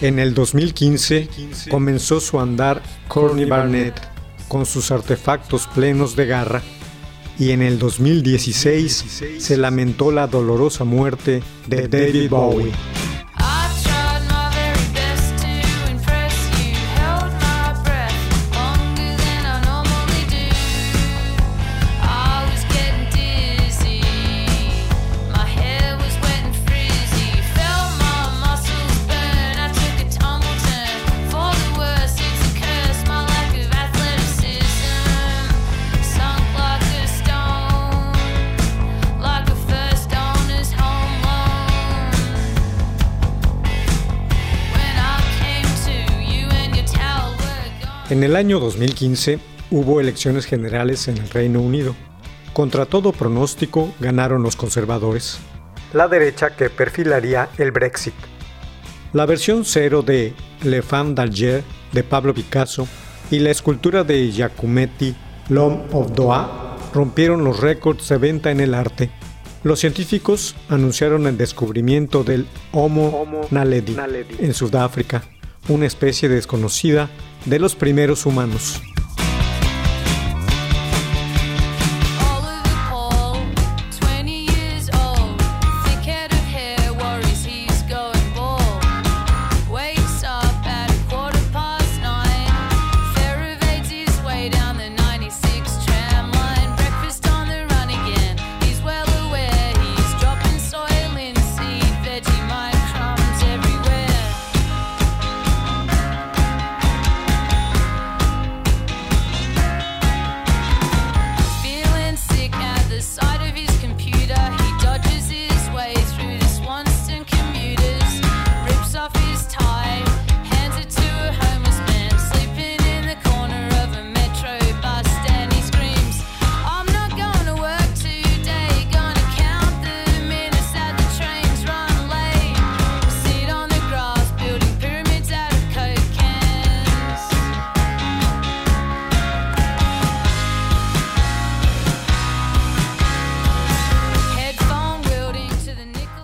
En el 2015 comenzó su andar Courtney Barnett con sus artefactos plenos de garra y en el 2016 se lamentó la dolorosa muerte de David Bowie. En el año 2015 hubo elecciones generales en el Reino Unido. Contra todo pronóstico ganaron los conservadores, la derecha que perfilaría el Brexit. La versión cero de Le Femme d'Alger de Pablo Picasso y la escultura de Giacometti L'Homme of Doha rompieron los récords de venta en el arte. Los científicos anunciaron el descubrimiento del Homo naledi en Sudáfrica, una especie desconocida de los primeros humanos.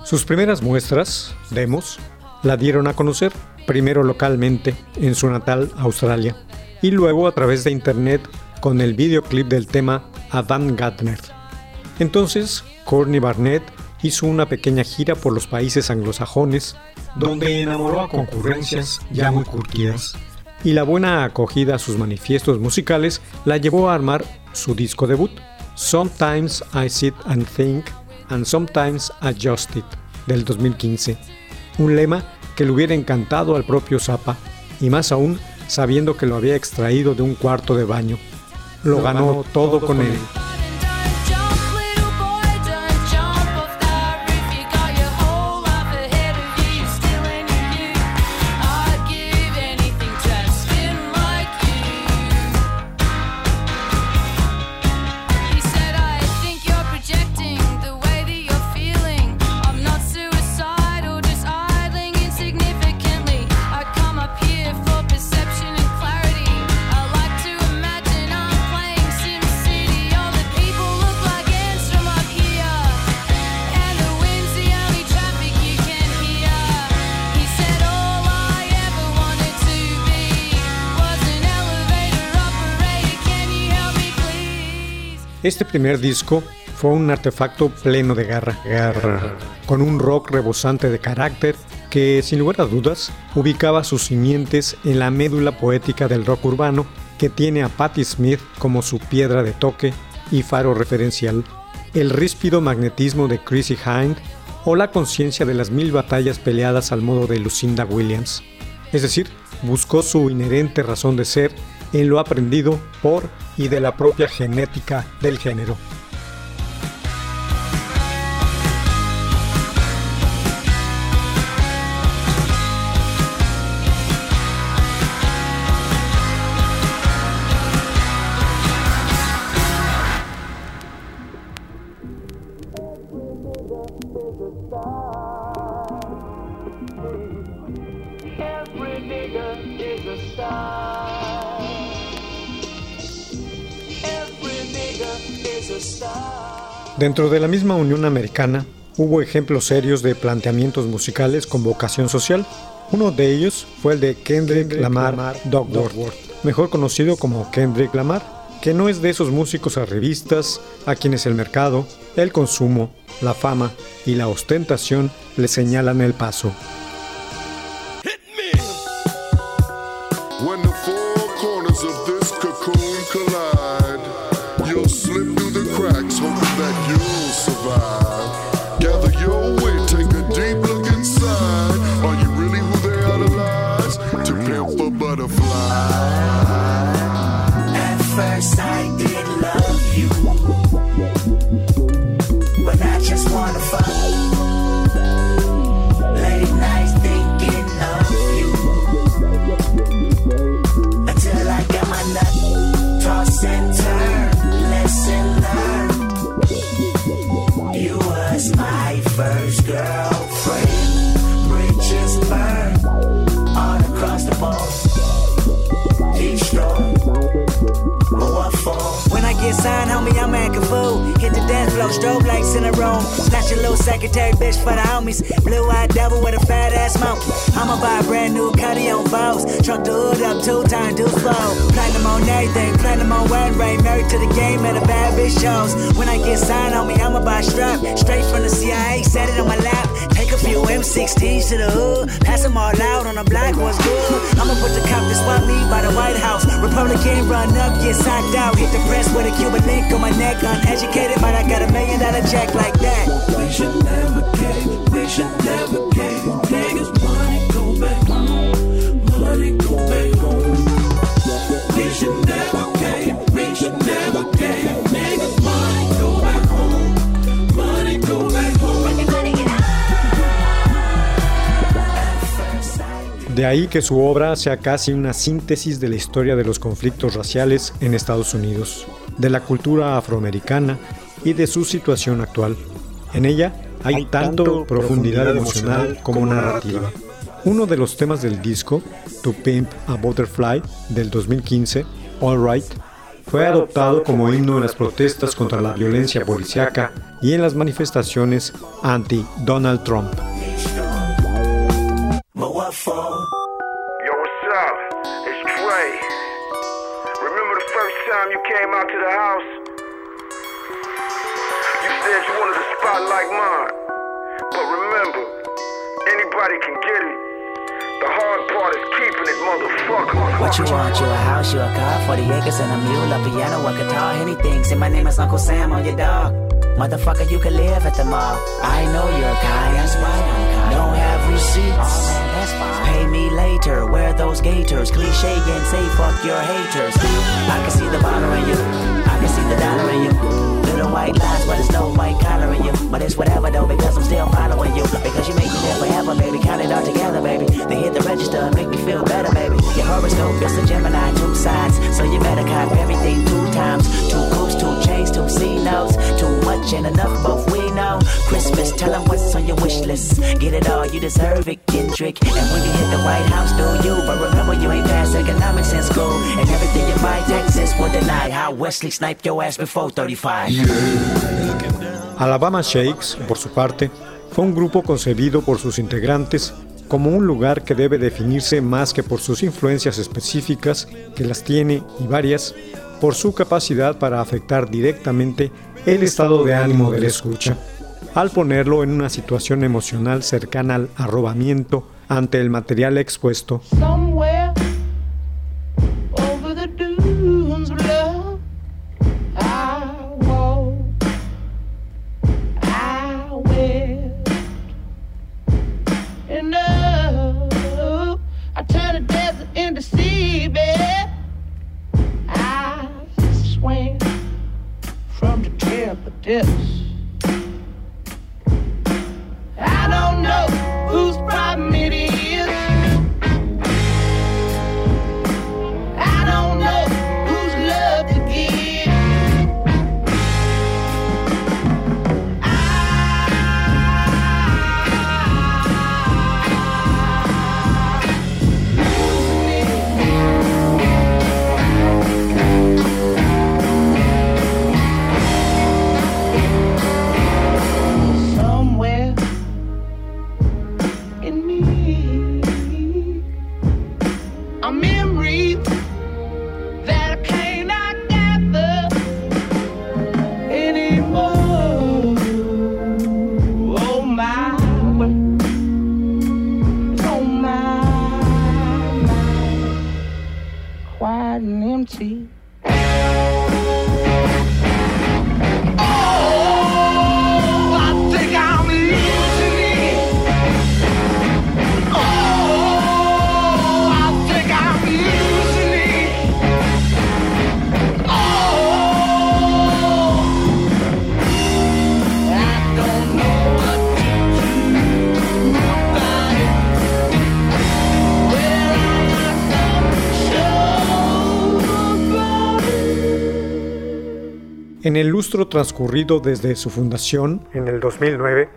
Sus primeras muestras, demos, la dieron a conocer, primero localmente en su natal Australia y luego a través de internet con el videoclip del tema Avant Gardner. Entonces, Courtney Barnett hizo una pequeña gira por los países anglosajones donde enamoró a concurrencias ya muy curtidas y la buena acogida a sus manifiestos musicales la llevó a armar su disco debut, Sometimes I Sit and Think and Sometimes I Just It, del 2015. Un lema que le hubiera encantado al propio Zappa, y más aún sabiendo que lo había extraído de un cuarto de baño. Lo ganó todo con él. Don't Este primer disco fue un artefacto pleno de garra, garra, con un rock rebosante de carácter que, sin lugar a dudas, ubicaba sus simientes en la médula poética del rock urbano que tiene a Patti Smith como su piedra de toque y faro referencial, el ríspido magnetismo de Chrissy Hind o la conciencia de las mil batallas peleadas al modo de Lucinda Williams. Es decir, buscó su inherente razón de ser en lo aprendido por y de la propia genética del género. Dentro de la misma Unión Americana hubo ejemplos serios de planteamientos musicales con vocación social. Uno de ellos fue el de Kendrick, Lamar, Dogworth, mejor conocido como Kendrick Lamar, que no es de esos músicos arribistas a quienes el mercado, el consumo, la fama y la ostentación le señalan el paso. When the four the strobe lights in the room. Snatch a little secretary bitch for the homies. Blue eyed devil with a fat ass monkey. I'ma buy a brand new cutty on Vows. Truck the hood up two times, do slow. Platinum on everything, platinum on wedding ring. Married to the game and a bad bitch shows. When I get signed, on me, I'ma buy a strap. Straight from the CIA, set it on my lap. Take a few M16s to the hood. Pass them all out on the block, what's good? I'ma put the cop that swap me by the White House. Republican run up, get socked out. Hit the press with a Cuban link on my neck. Uneducated, but I got a million dollar check like that. We should never cave, we should never cave. Niggas, money go back home, money go back home. We should never cave, we should never cave. Niggas, money go back home, money go back home. De ahí que su obra sea casi una síntesis de la historia de los conflictos raciales en Estados Unidos, de la cultura afroamericana y de su situación actual. En ella hay tanto profundidad emocional como narrativa. Uno de los temas del disco, To Pimp a Butterfly, del 2015, All Right, fue adoptado como himno en las protestas contra la violencia policiaca y en las manifestaciones anti-Donald Trump. What you want? You a house, you a car, 40 acres and a mule, a piano, a guitar, anything. Say my name is Uncle Sam on your dog. Motherfucker, you can live at the mall. I know you're kind. That's why I'm kind. Don't have receipts. That's fine. Pay me later. Wear those gators. Cliche and say fuck your haters. I can see the bottle in you. Deny. How Wesley sniped your ass before 35. Alabama Shakes, por su parte, fue un grupo concebido por sus integrantes como un lugar que debe definirse más que por sus influencias específicas, que las tiene y varias, por su capacidad para afectar directamente el estado de ánimo del escucha, al ponerlo en una situación emocional cercana al arrobamiento ante el material expuesto. somewhere over the dunes lustro transcurrido desde su fundación, en el 2009,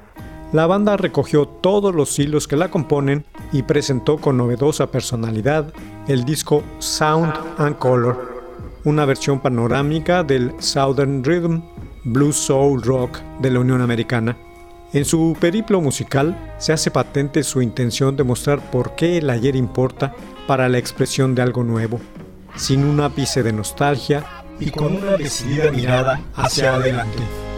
la banda recogió todos los hilos que la componen y presentó con novedosa personalidad el disco Sound and Color, una versión panorámica del Southern Rhythm, Blues Soul Rock de la Unión Americana. En su periplo musical se hace patente su intención de mostrar por qué el ayer importa para la expresión de algo nuevo, sin un ápice de nostalgia y con una decidida mirada hacia adelante.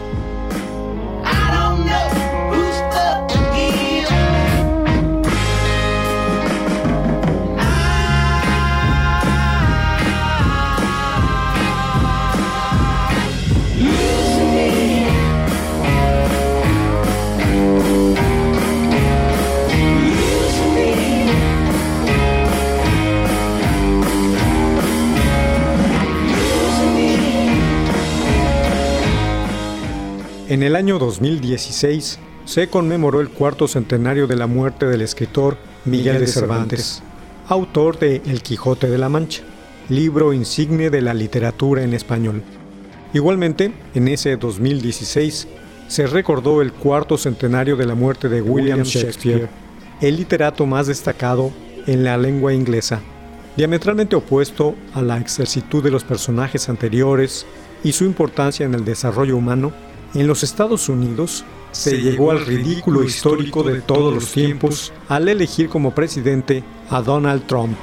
En el año 2016 se conmemoró el cuarto centenario de la muerte del escritor Miguel de Cervantes, autor de El Quijote de la Mancha, libro insigne de la literatura en español. Igualmente, en ese 2016 se recordó el cuarto centenario de la muerte de William Shakespeare, el literato más destacado en la lengua inglesa, diametralmente opuesto a la exercitud de los personajes anteriores y su importancia en el desarrollo humano, en los Estados Unidos se llegó al ridículo histórico de todos los tiempos al elegir como presidente a Donald Trump.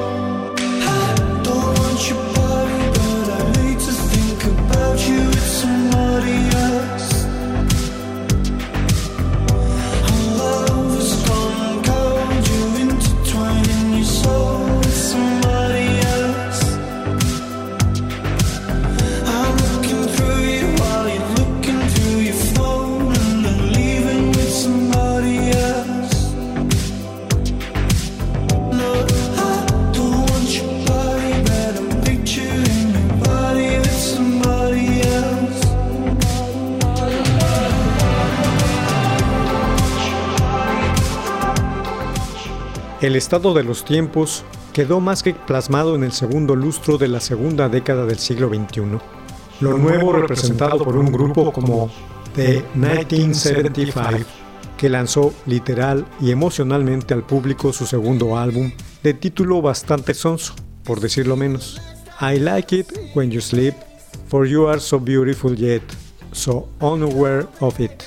I El estado de los tiempos quedó más que plasmado en el segundo lustro de la segunda década del siglo XXI. Lo nuevo representado por un grupo como The 1975, que lanzó literal y emocionalmente al público su segundo álbum, de título bastante sonso, por decirlo menos. I like it when you sleep, for you are so beautiful yet, so unaware of it.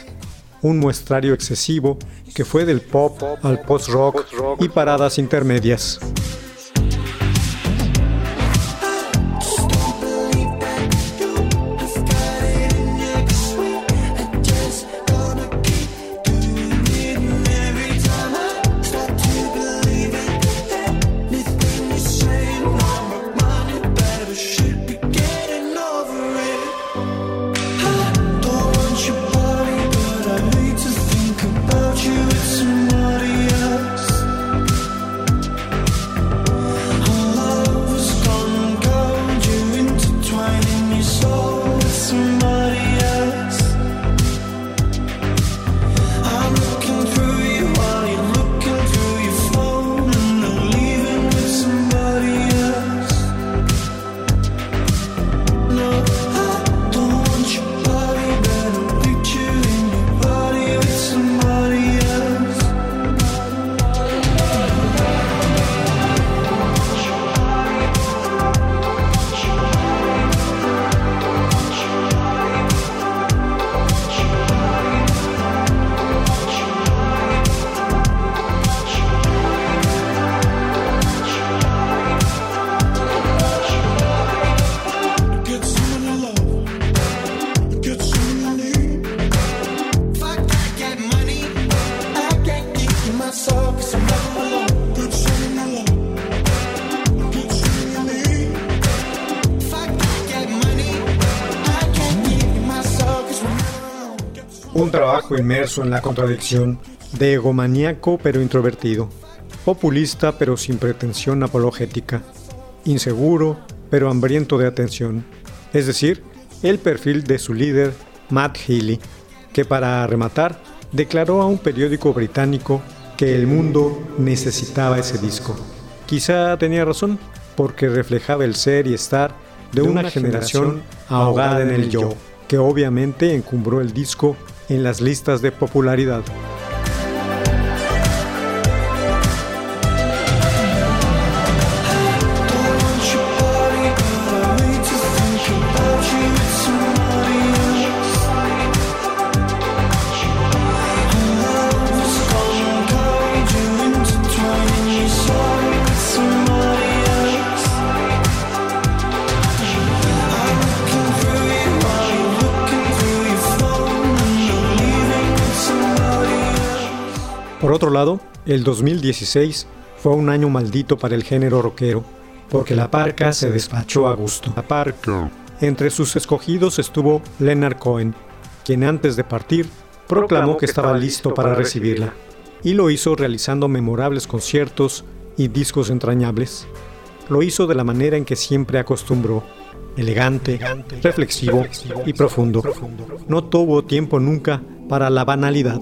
Un muestrario excesivo que fue del pop al post-rock y paradas intermedias. Un trabajo inmerso en la contradicción, de egomaníaco pero introvertido, populista pero sin pretensión apologética, inseguro pero hambriento de atención, es decir, el perfil de su líder, Matt Healy, que para rematar declaró a un periódico británico que el mundo necesitaba ese disco. Quizá tenía razón, porque reflejaba el ser y estar de una generación ahogada en el yo, que obviamente encumbró el disco en las listas de popularidad. Por otro lado, el 2016 fue un año maldito para el género rockero, porque la parca se despachó a gusto. La parca. Entre sus escogidos estuvo Leonard Cohen, quien antes de partir proclamó que estaba listo para recibirla, y lo hizo realizando memorables conciertos y discos entrañables. Lo hizo de la manera en que siempre acostumbró, elegante, reflexivo y profundo. No tuvo tiempo nunca para la banalidad.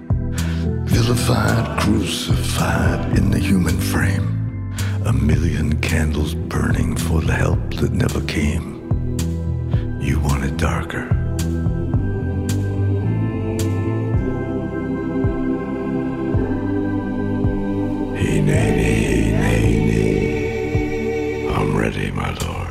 Vilified, crucified in the human frame. A million candles burning for the help that never came. You want it darker. Hey, nay, nay, nay, nay. I'm ready, my lord.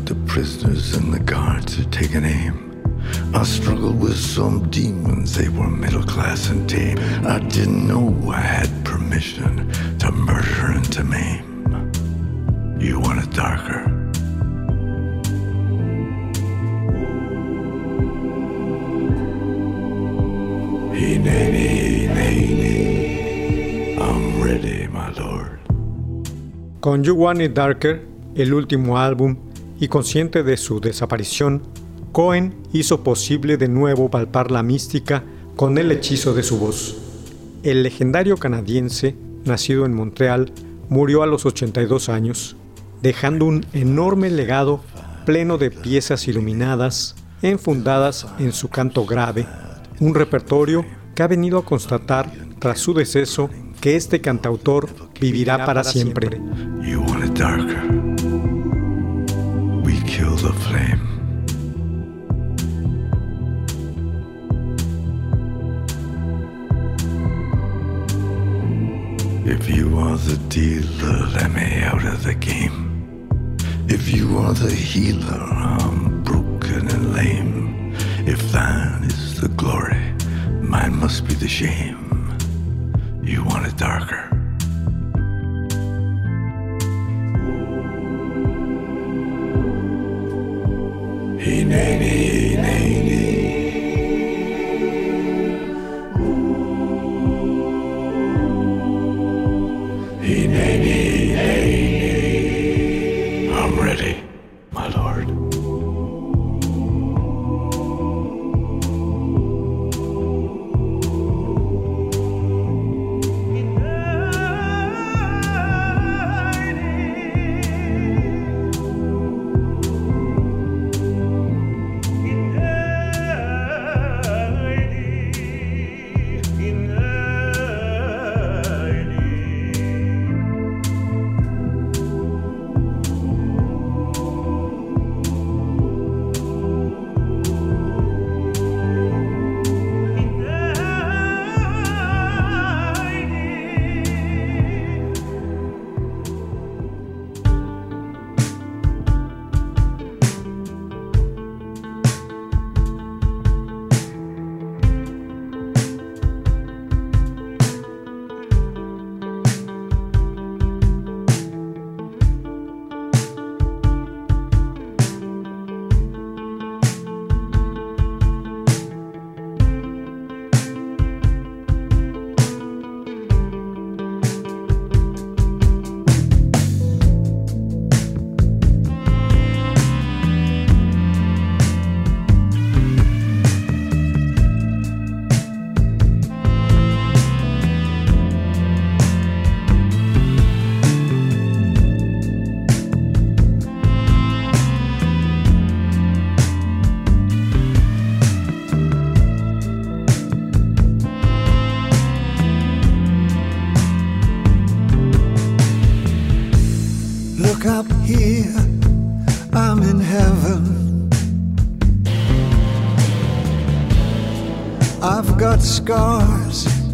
prisoners and the guards are taking aim. I struggled with some demons, they were middle class and tame. I didn't know I had permission to murder and to maim. You want it darker? I'm ready, my lord. Con You Want It Darker, el último álbum, y consciente de su desaparición, Cohen hizo posible de nuevo palpar la mística con el hechizo de su voz. El legendario canadiense, nacido en Montreal, murió a los 82 años, dejando un enorme legado pleno de piezas iluminadas, enfundadas en su canto grave, un repertorio que ha venido a constatar, tras su deceso, que este cantautor vivirá para siempre. The flame. If you are the dealer, let me out of the game. If you are the healer, I'm broken and lame. If thine is the glory, mine must be the shame. You want it darker?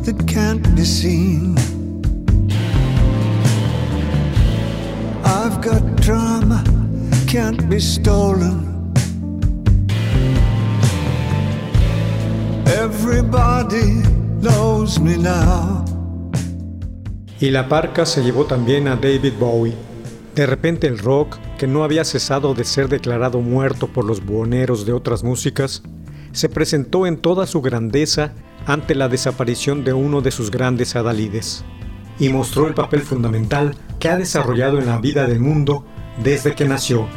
That can't be seen. I've got drama, can't be stolen. Everybody knows me now. Y la parca se llevó también a David Bowie. De repente el rock, que no había cesado de ser declarado muerto por los buhoneros de otras músicas, se presentó en toda su grandeza ante la desaparición de uno de sus grandes adalides, y mostró el papel fundamental que ha desarrollado en la vida del mundo desde que nació.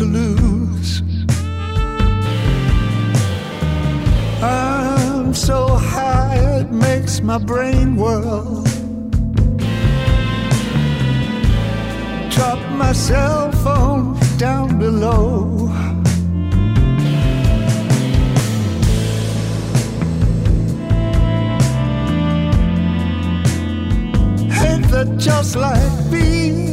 To lose. I'm so high it makes my brain whirl. Drop my cell phone down below. Hate that just like me.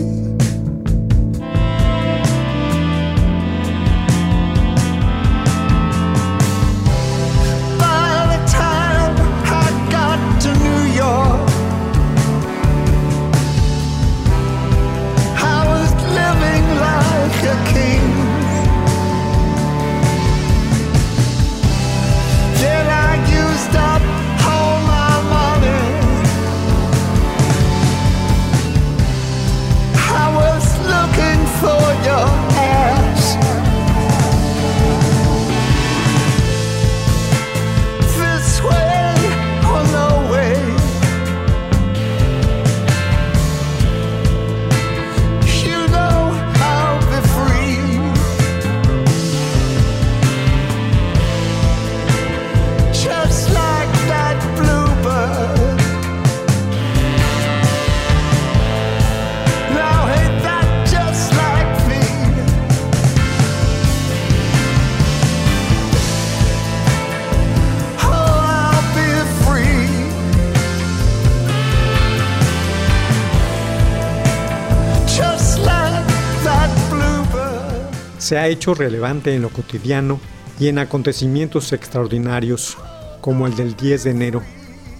Se ha hecho relevante en lo cotidiano y en acontecimientos extraordinarios, como el del 10 de enero,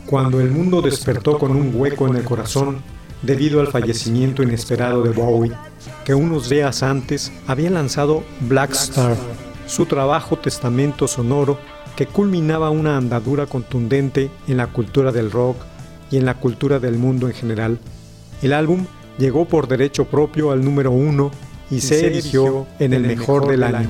cuando el mundo despertó con un hueco en el corazón debido al fallecimiento inesperado de Bowie, que unos días antes había lanzado Black Star, su trabajo testamento sonoro que culminaba una andadura contundente en la cultura del rock y en la cultura del mundo en general. El álbum llegó por derecho propio al número uno y se erigió en el mejor del año.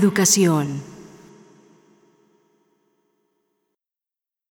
Educación.